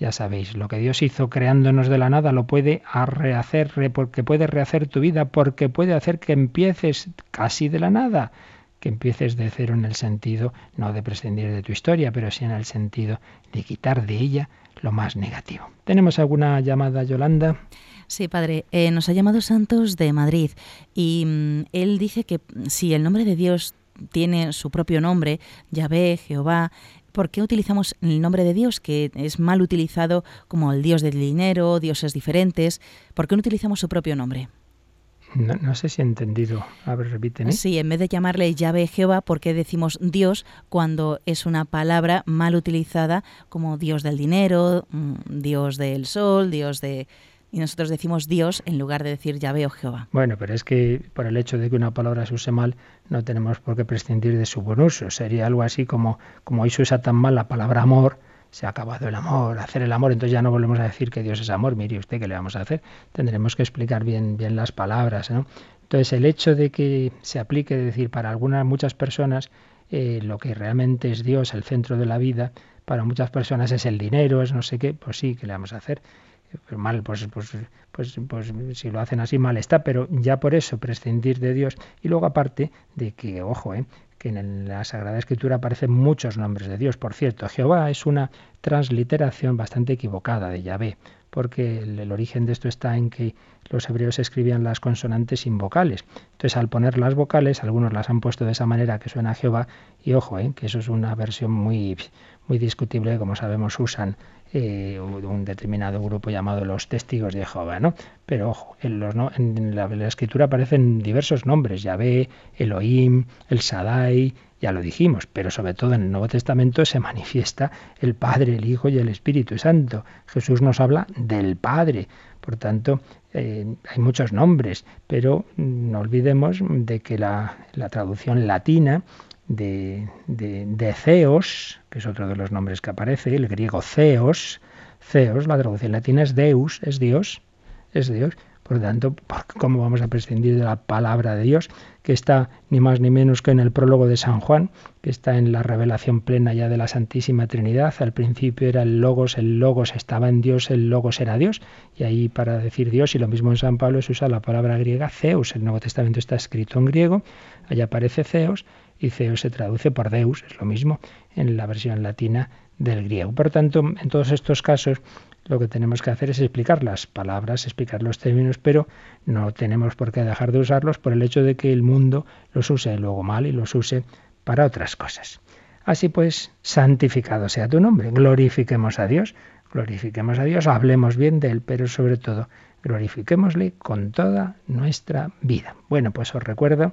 Ya sabéis, lo que Dios hizo creándonos de la nada lo puede rehacer, porque puede rehacer tu vida, porque puede hacer que empieces casi de la nada que empieces de cero en el sentido no de prescindir de tu historia, pero sí en el sentido de quitar de ella lo más negativo. ¿Tenemos alguna llamada, Yolanda? Sí, padre. Eh, nos ha llamado Santos de Madrid y mm, él dice que si el nombre de Dios tiene su propio nombre, Yahvé, Jehová, ¿por qué utilizamos el nombre de Dios, que es mal utilizado como el Dios del dinero, dioses diferentes? ¿Por qué no utilizamos su propio nombre? No, sé si he entendido. A ver, repíteme. Sí, en vez de llamarle llave Jehová, ¿por qué decimos Dios cuando es una palabra mal utilizada como Dios del dinero, mm, Dios del sol, Dios de... Y nosotros decimos Dios en lugar de decir llave o Jehová. Bueno, pero es que por el hecho de que una palabra se use mal, no tenemos por qué prescindir de su buen uso. Sería algo así como, como hoy se usa tan mal la palabra amor, se ha acabado el amor, hacer el amor, entonces ya no volvemos a decir que Dios es amor, mire usted qué le vamos a hacer, tendremos que explicar bien, bien las palabras, ¿no? Entonces el hecho de que se aplique, es decir, para algunas, muchas personas, eh, lo que realmente es Dios, el centro de la vida, para muchas personas es el dinero, es no sé qué, pues sí, ¿qué le vamos a hacer? Mal, pues, pues, pues, pues si lo hacen así mal está, pero ya por eso prescindir de Dios y luego aparte de que, ojo, ¿eh? que en la Sagrada Escritura aparecen muchos nombres de Dios. Por cierto, Jehová es una transliteración bastante equivocada de Yahvé, porque el, origen de esto está en que los hebreos escribían las consonantes sin vocales. Entonces, al poner las vocales, algunos las han puesto de esa manera que suena Jehová, y ojo, ¿eh? que eso es una versión muy, muy discutible, como sabemos usan eh, un determinado grupo llamado los testigos de Jehová, ¿no? Pero ojo, en, la, escritura aparecen diversos nombres, Yahvé, Elohim, el Sadai, ya lo dijimos, pero sobre todo en el Nuevo Testamento se manifiesta el Padre, el Hijo y el Espíritu Santo. Jesús nos habla del Padre, por tanto, eh, hay muchos nombres, pero no olvidemos de que la traducción latina de, de, Zeos, que es otro de los nombres que aparece, el griego Zeos, Zeos, la traducción latina es Deus, es Dios, es Dios. Por lo tanto, ¿cómo vamos a prescindir de la palabra de Dios, que está ni más ni menos que en el prólogo de San Juan, que está en la revelación plena ya de la Santísima Trinidad? Al principio era el Logos, el Logos estaba en Dios, el Logos era Dios. Y ahí para decir Dios, y lo mismo en San Pablo, se usa la palabra griega Zeus. El Nuevo Testamento está escrito en griego, allá aparece Zeus, y Zeus se traduce por Deus, es lo mismo en la versión latina del griego. Por tanto, en todos estos casos lo que tenemos que hacer es explicar las palabras, explicar los términos, pero no tenemos por qué dejar de usarlos por el hecho de que el mundo los use luego mal y los use para otras cosas. Así pues, santificado sea tu nombre, glorifiquemos a Dios, glorifiquemos a Dios, hablemos bien de Él, pero sobre todo glorifiquémosle con toda nuestra vida. Bueno, pues os recuerdo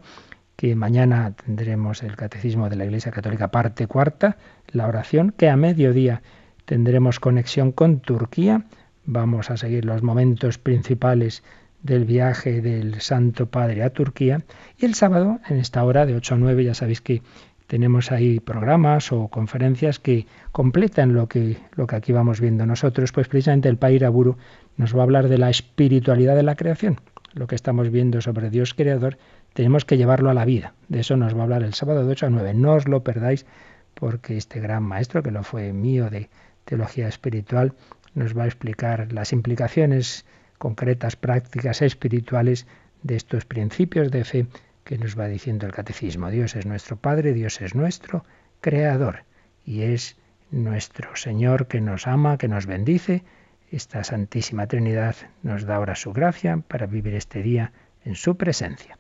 que mañana tendremos el Catecismo de la Iglesia Católica parte cuarta, la oración, que a mediodía tendremos conexión con Turquía. Vamos a seguir los momentos principales del viaje del Santo Padre a Turquía. Y el sábado, en esta hora de 8 a 9, ya sabéis que tenemos ahí programas o conferencias que completan lo que, lo que aquí vamos viendo nosotros. Pues precisamente el Pair Aburu nos va a hablar de la espiritualidad de la creación, lo que estamos viendo sobre Dios creador tenemos que llevarlo a la vida. De eso nos va a hablar el sábado de 8 a 9. No os lo perdáis porque este gran maestro, que lo fue mío de teología espiritual, nos va a explicar las implicaciones concretas, prácticas, espirituales de estos principios de fe que nos va diciendo el catecismo. Dios es nuestro Padre, Dios es nuestro Creador y es nuestro Señor que nos ama, que nos bendice. Esta Santísima Trinidad nos da ahora su gracia para vivir este día en su presencia.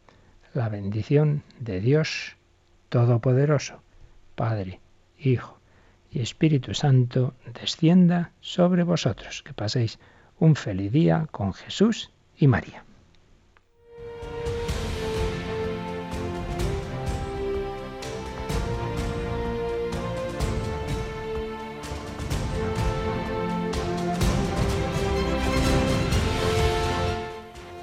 La bendición de Dios Todopoderoso, Padre, Hijo y Espíritu Santo, descienda sobre vosotros. Que paséis un feliz día con Jesús y María.